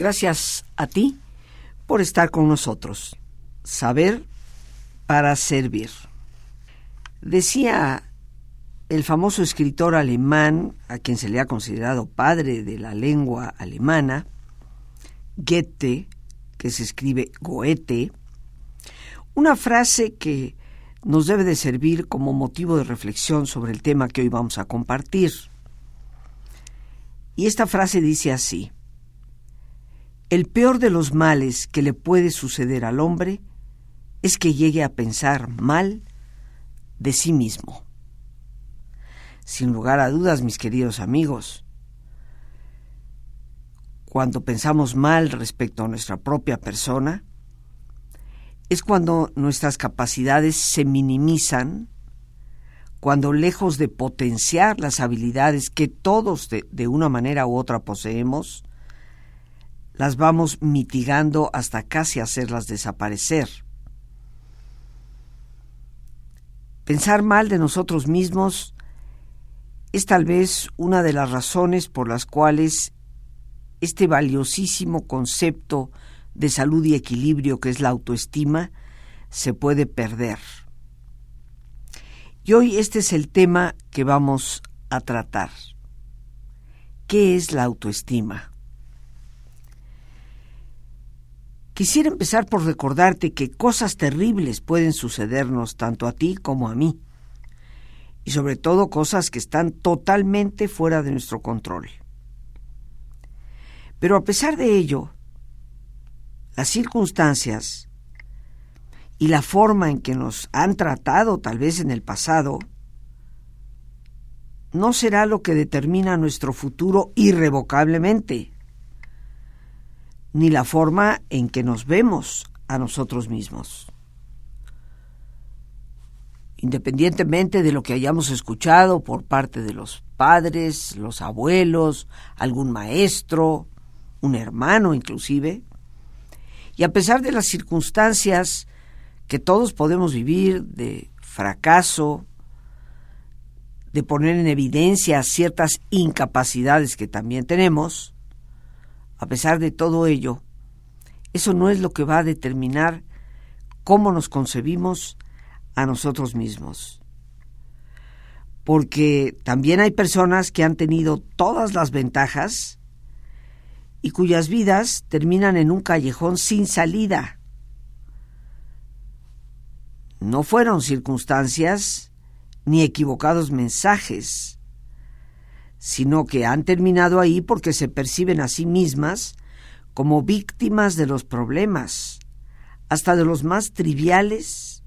Gracias a ti por estar con nosotros. Saber para servir. Decía el famoso escritor alemán, a quien se le ha considerado padre de la lengua alemana, Goethe, que se escribe Goethe, una frase que nos debe de servir como motivo de reflexión sobre el tema que hoy vamos a compartir. Y esta frase dice así, el peor de los males que le puede suceder al hombre es que llegue a pensar mal de sí mismo. Sin lugar a dudas, mis queridos amigos, cuando pensamos mal respecto a nuestra propia persona, es cuando nuestras capacidades se minimizan, cuando lejos de potenciar las habilidades que todos de, de, una manera u otra poseemos, las vamos mitigando hasta casi hacerlas desaparecer. Pensar mal de nosotros mismos es tal vez una de las razones por las cuales este valiosísimo concepto de salud y equilibrio que es la autoestima se puede perder. Y hoy este es el tema que vamos a tratar. ¿Qué es la autoestima? Quisiera empezar por recordarte que cosas terribles pueden sucedernos tanto a ti como a mí, y sobre todo cosas que están totalmente fuera de nuestro control. Pero a pesar de ello, las circunstancias y la forma en que nos han tratado tal vez en el pasado, no será lo que determina nuestro futuro irrevocablemente ni la forma en que nos vemos a nosotros mismos. Independientemente de lo que hayamos escuchado por parte de los padres, los abuelos, algún maestro, un hermano inclusive, y a pesar de las circunstancias que todos podemos vivir de fracaso, de poner en evidencia ciertas incapacidades que también tenemos, a pesar de todo ello, eso no es lo que va a determinar cómo nos concebimos a nosotros mismos. Porque también hay personas que han tenido todas las ventajas y cuyas vidas terminan en un callejón sin salida. No fueron circunstancias ni equivocados mensajes sino que han terminado ahí porque se perciben a sí mismas como víctimas de los problemas, hasta de los más triviales,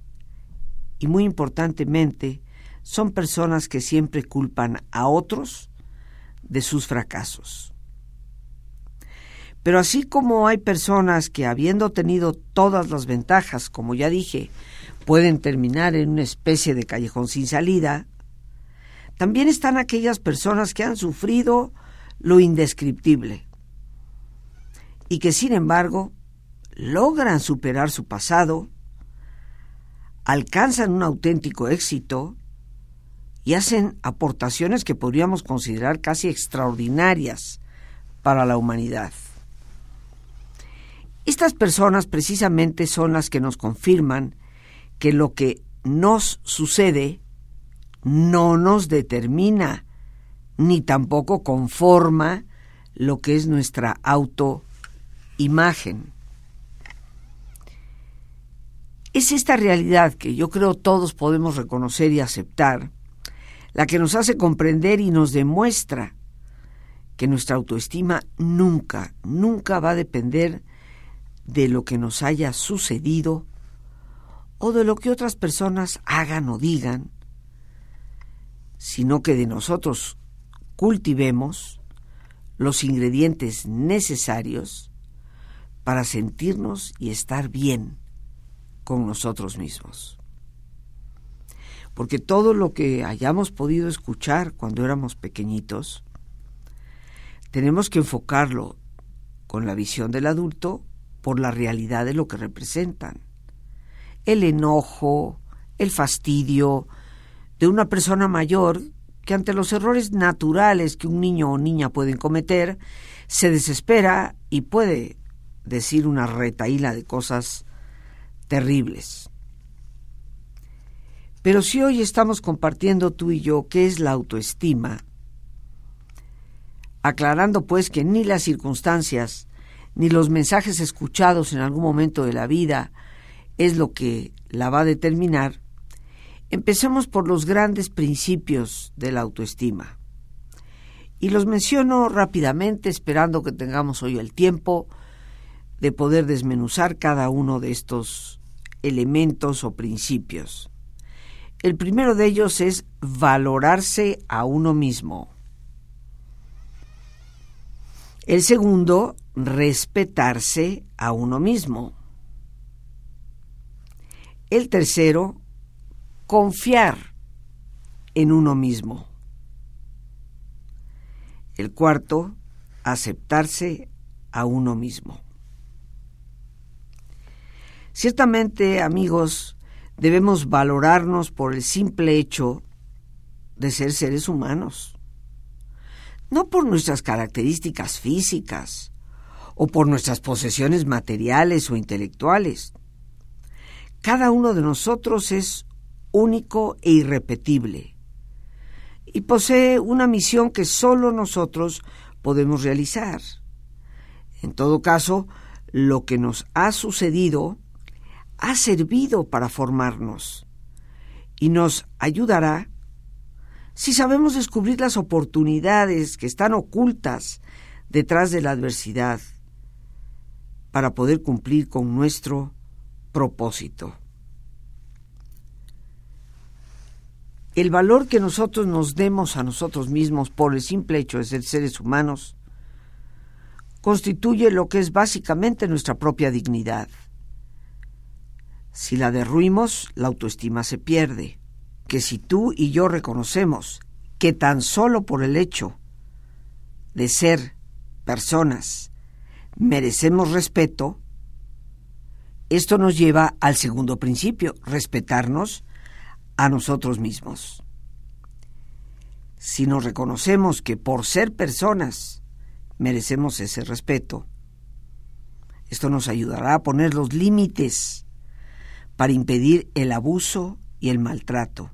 y muy importantemente, son personas que siempre culpan a otros de sus fracasos. Pero así como hay personas que habiendo tenido todas las ventajas, como ya dije, pueden terminar en una especie de callejón sin salida, también están aquellas personas que han sufrido lo indescriptible y que sin embargo logran superar su pasado, alcanzan un auténtico éxito y hacen aportaciones que podríamos considerar casi extraordinarias para la humanidad. Estas personas precisamente son las que nos confirman que lo que nos sucede no nos determina, ni tampoco conforma lo que es nuestra autoimagen. Es esta realidad que yo creo todos podemos reconocer y aceptar, la que nos hace comprender y nos demuestra que nuestra autoestima nunca, nunca va a depender de lo que nos haya sucedido o de lo que otras personas hagan o digan, sino que de nosotros cultivemos los ingredientes necesarios para sentirnos y estar bien con nosotros mismos. Porque todo lo que hayamos podido escuchar cuando éramos pequeñitos, tenemos que enfocarlo con la visión del adulto por la realidad de lo que representan. El enojo, el fastidio, de una persona mayor que ante los errores naturales que un niño o niña pueden cometer, se desespera y puede decir una retaíla de cosas terribles. Pero si hoy estamos compartiendo tú y yo qué es la autoestima, aclarando pues que ni las circunstancias ni los mensajes escuchados en algún momento de la vida es lo que la va a determinar, empecemos por los grandes principios de la autoestima. Y los menciono rápidamente, esperando que tengamos hoy el tiempo de poder desmenuzar cada uno de estos elementos o principios. El primero de ellos es valorarse a uno mismo. El segundo, respetarse a uno mismo. El tercero, confiar en uno mismo. El cuarto, aceptarse a uno mismo. Ciertamente, amigos, debemos valorarnos por el simple hecho de ser seres humanos no por nuestras características físicas o por nuestras posesiones materiales o intelectuales. Cada uno de nosotros es único e irrepetible y posee una misión que solo nosotros podemos realizar. En todo caso, lo que nos ha sucedido ha servido para formarnos y nos ayudará si sabemos descubrir las oportunidades que están ocultas detrás de la adversidad para poder cumplir con nuestro propósito. El valor que nosotros nos demos a nosotros mismos por el simple hecho de ser seres humanos constituye lo que es básicamente nuestra propia dignidad. Si la derruimos, la autoestima se pierde que si tú y yo reconocemos que tan solo por el hecho de ser personas merecemos respeto, esto nos lleva al segundo principio, respetarnos a nosotros mismos. Si nos reconocemos que por ser personas merecemos ese respeto, esto nos ayudará a poner los límites para impedir el abuso y el maltrato.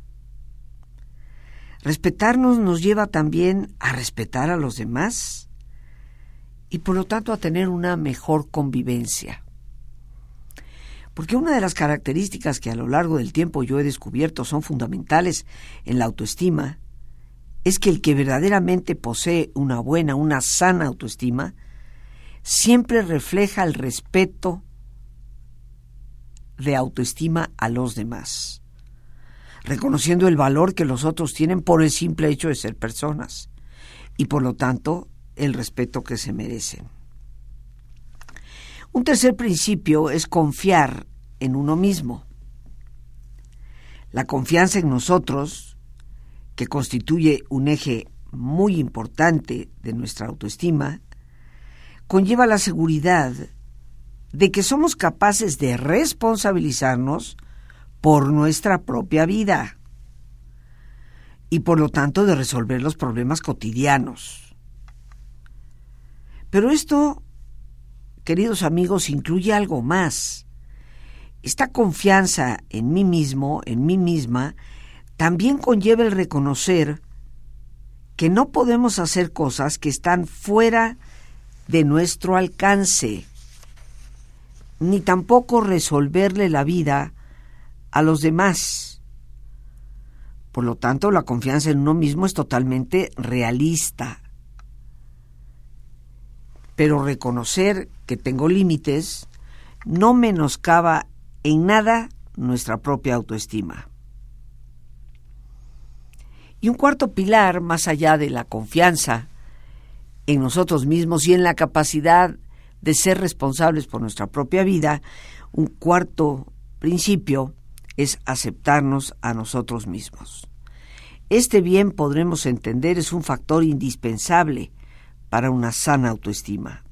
Respetarnos nos lleva también a respetar a los demás y por lo tanto a tener una mejor convivencia. Porque una de las características que a lo largo del tiempo yo he descubierto son fundamentales en la autoestima es que el que verdaderamente posee una buena, una sana autoestima, siempre refleja el respeto de autoestima a los demás reconociendo el valor que los otros tienen por el simple hecho de ser personas y por lo tanto el respeto que se merecen. Un tercer principio es confiar en uno mismo. La confianza en nosotros, que constituye un eje muy importante de nuestra autoestima, conlleva la seguridad de que somos capaces de responsabilizarnos por nuestra propia vida y por lo tanto de resolver los problemas cotidianos. Pero esto, queridos amigos, incluye algo más. Esta confianza en mí mismo, en mí misma, también conlleva el reconocer que no podemos hacer cosas que están fuera de nuestro alcance, ni tampoco resolverle la vida a los demás. Por lo tanto, la confianza en uno mismo es totalmente realista. Pero reconocer que tengo límites no menoscaba en nada nuestra propia autoestima. Y un cuarto pilar, más allá de la confianza en nosotros mismos y en la capacidad de ser responsables por nuestra propia vida, un cuarto principio es aceptarnos a nosotros mismos. Este bien podremos entender es un factor indispensable para una sana autoestima.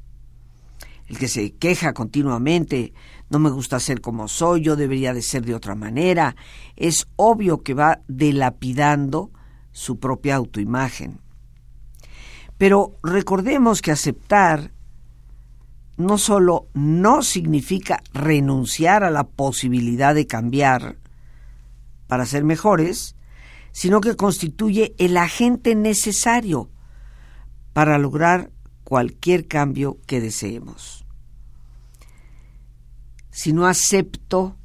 El que se queja continuamente, no me gusta ser como soy, yo debería de ser de otra manera, es obvio que va delapidando su propia autoimagen. Pero recordemos que aceptar no solo no significa renunciar a la posibilidad de cambiar para ser mejores, sino que constituye el agente necesario para lograr cualquier cambio que deseemos. Si no acepto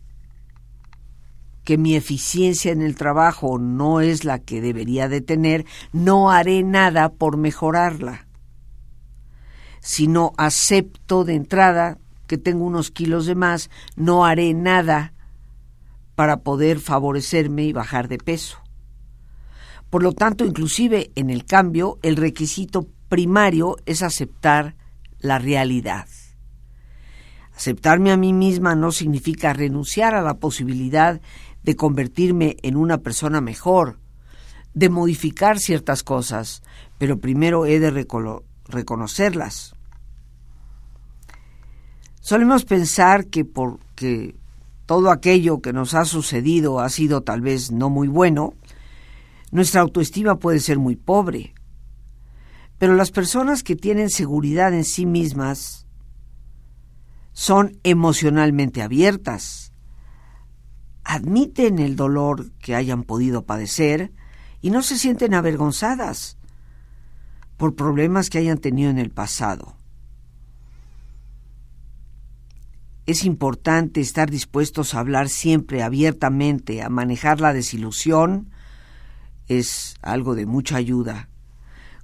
que mi eficiencia en el trabajo no es la que debería de tener, no haré nada por mejorarla. Si no acepto de entrada que tengo unos kilos de más, no haré nada para poder favorecerme y bajar de peso. Por lo tanto, inclusive en el cambio, el requisito primario es aceptar la realidad. Aceptarme a mí misma no significa renunciar a la posibilidad de convertirme en una persona mejor, de modificar ciertas cosas, pero primero he de reconocerlas. Solemos pensar que porque todo aquello que nos ha sucedido ha sido tal vez no muy bueno, nuestra autoestima puede ser muy pobre. Pero las personas que tienen seguridad en sí mismas son emocionalmente abiertas, admiten el dolor que hayan podido padecer y no se sienten avergonzadas por problemas que hayan tenido en el pasado. Es importante estar dispuestos a hablar siempre abiertamente, a manejar la desilusión, es algo de mucha ayuda.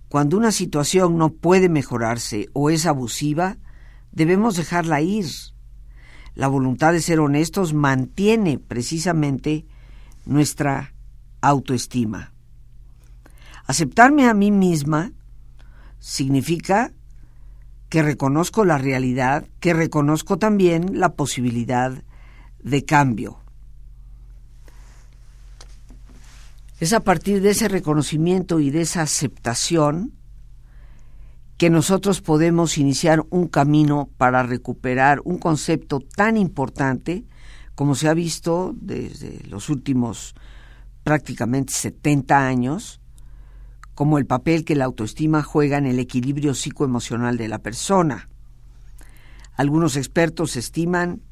Cuando una situación no puede mejorarse o es abusiva, debemos dejarla ir la voluntad de ser honestos mantiene precisamente nuestra autoestima. Aceptarme a mí misma significa que reconozco la realidad, que reconozco también la posibilidad de cambio. Es a partir de ese reconocimiento y de esa aceptación que nosotros podemos iniciar un camino para recuperar un concepto tan importante como se ha visto desde los últimos prácticamente 70 años, como el papel que la autoestima juega en el equilibrio psicoemocional de la persona. Algunos expertos estiman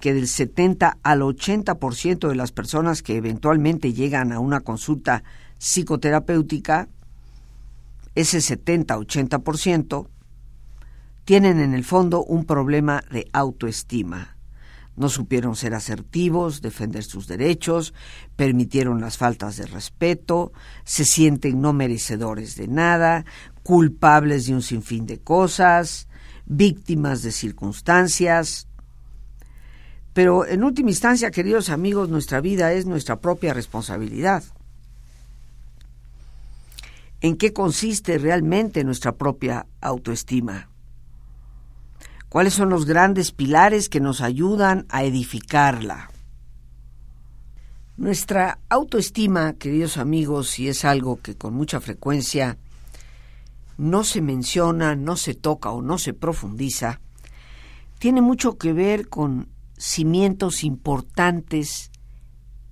que del 70 al 80% de las personas que eventualmente llegan a una consulta psicoterapéutica ese 70-80%, tienen en el fondo un problema de autoestima. No supieron ser asertivos, defender sus derechos, permitieron las faltas de respeto, se sienten no merecedores de nada, culpables de un sinfín de cosas, víctimas de circunstancias. Pero en última instancia, queridos amigos, nuestra vida es nuestra propia responsabilidad en qué consiste realmente nuestra propia autoestima. ¿Cuáles son los grandes pilares que nos ayudan a edificarla? Nuestra autoestima, queridos amigos, y es algo que con mucha frecuencia no se menciona, no se toca o no se profundiza, tiene mucho que ver con cimientos importantes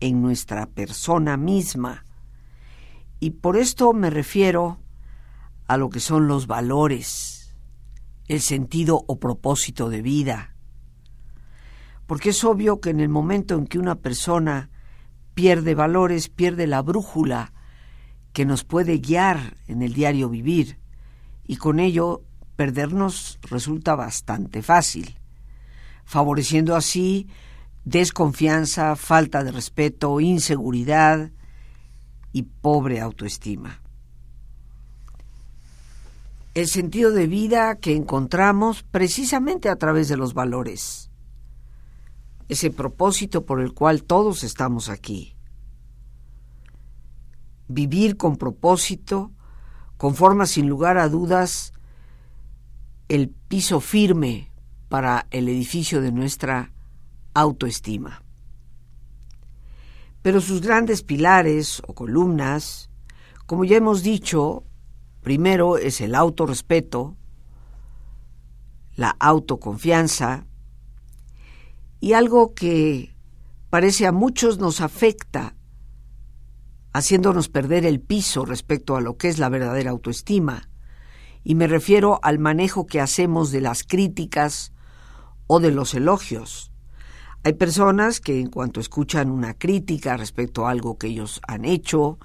en nuestra persona misma, y por esto me refiero a lo que son los valores, el sentido o propósito de vida. Porque es obvio que en el momento en que una persona pierde valores, pierde la brújula que nos puede guiar en el diario vivir, y con ello perdernos resulta bastante fácil, favoreciendo así desconfianza, falta de respeto, inseguridad, y pobre autoestima. El sentido de vida que encontramos precisamente a través de los valores. Ese propósito por el cual todos estamos aquí. Vivir con propósito conforma sin lugar a dudas el piso firme para el edificio de nuestra autoestima. Pero sus grandes pilares o columnas, como ya hemos dicho, primero es el autorrespeto, la autoconfianza y algo que parece a muchos nos afecta, haciéndonos perder el piso respecto a lo que es la verdadera autoestima, y me refiero al manejo que hacemos de las críticas o de los elogios. Hay personas que en cuanto escuchan una crítica respecto a algo que ellos han hecho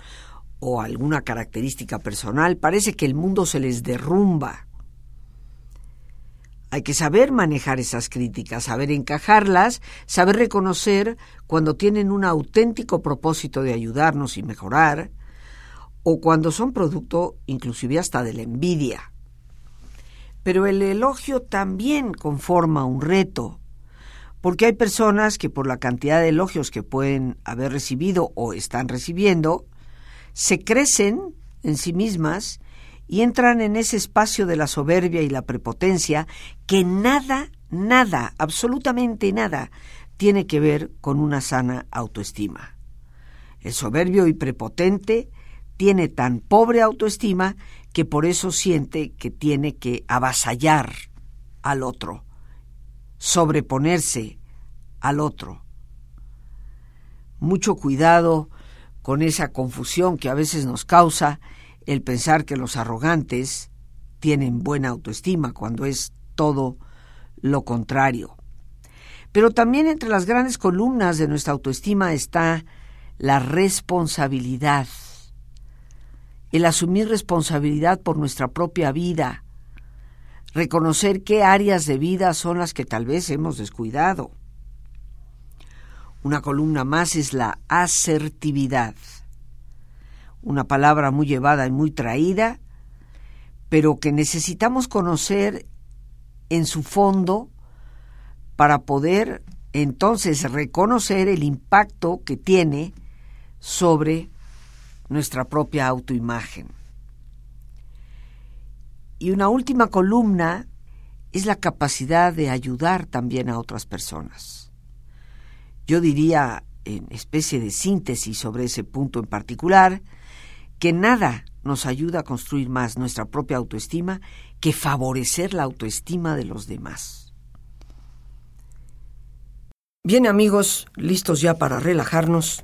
o alguna característica personal, parece que el mundo se les derrumba. Hay que saber manejar esas críticas, saber encajarlas, saber reconocer cuando tienen un auténtico propósito de ayudarnos y mejorar, o cuando son producto inclusive hasta de la envidia. Pero el elogio también conforma un reto, porque hay personas que por la cantidad de elogios que pueden haber recibido o están recibiendo, se crecen en sí mismas y entran en ese espacio de la soberbia y la prepotencia que nada, nada, absolutamente nada, tiene que ver con una sana autoestima. El soberbio y prepotente tiene tan pobre autoestima que por eso siente que tiene que avasallar al otro, sobreponerse al otro. Mucho cuidado con esa confusión que a veces nos causa el pensar que los arrogantes tienen buena autoestima cuando es todo lo contrario. Pero también entre las grandes columnas de nuestra autoestima está la responsabilidad, el asumir responsabilidad por nuestra propia vida, reconocer qué áreas de vida son las que tal vez hemos descuidado. Una columna más es la asertividad, una palabra muy llevada y muy traída, pero que necesitamos conocer en su fondo para poder entonces reconocer el impacto que tiene sobre nuestra propia autoimagen. Y una última columna es la capacidad de ayudar también a otras personas. Yo diría, en especie de síntesis sobre ese punto en particular, que nada nos ayuda a construir más nuestra propia autoestima que favorecer la autoestima de los demás. Bien amigos, listos ya para relajarnos.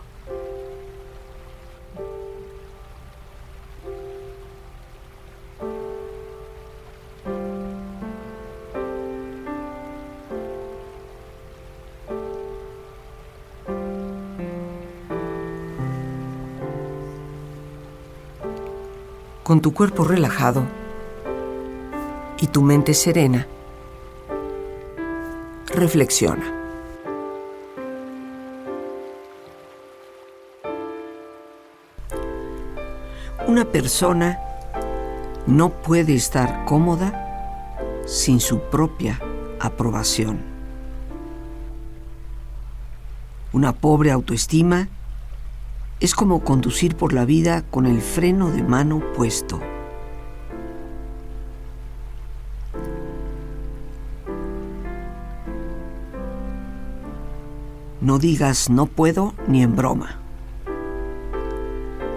Con tu cuerpo relajado y tu mente serena, reflexiona. Una persona no puede estar cómoda sin su propia aprobación. Una pobre autoestima es como conducir por la vida con el freno de mano puesto. No digas no puedo ni en broma,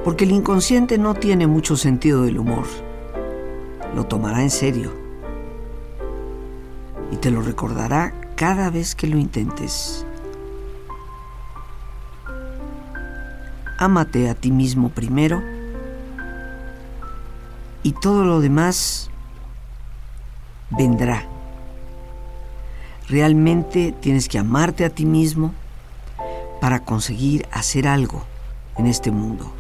porque el inconsciente no tiene mucho sentido del humor. Lo tomará en serio y te lo recordará cada vez que lo intentes. Ámate a ti mismo primero y todo lo demás vendrá. Realmente tienes que amarte a ti mismo para conseguir hacer algo en este mundo.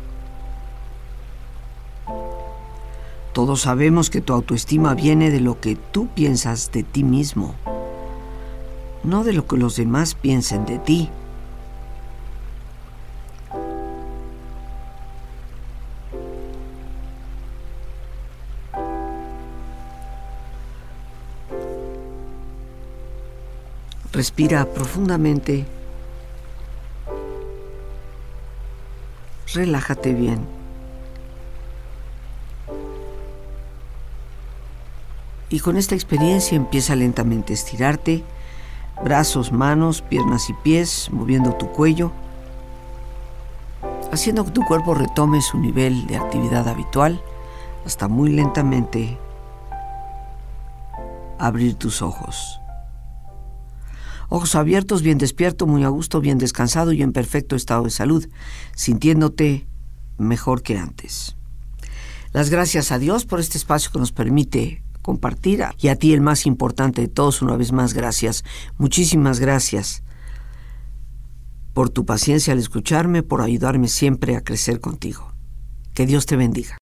Todos sabemos que tu autoestima viene de lo que tú piensas de ti mismo, no de lo que los demás piensen de ti. Respira profundamente. Relájate bien. Y con esta experiencia empieza lentamente a estirarte, brazos, manos, piernas y pies, moviendo tu cuello, haciendo que tu cuerpo retome su nivel de actividad habitual hasta muy lentamente abrir tus ojos. Ojos abiertos, bien despierto, muy a gusto, bien descansado y en perfecto estado de salud, sintiéndote mejor que antes. Las gracias a Dios por este espacio que nos permite compartir y a ti el más importante de todos, una vez más, gracias. Muchísimas gracias por tu paciencia al escucharme, por ayudarme siempre a crecer contigo. Que Dios te bendiga.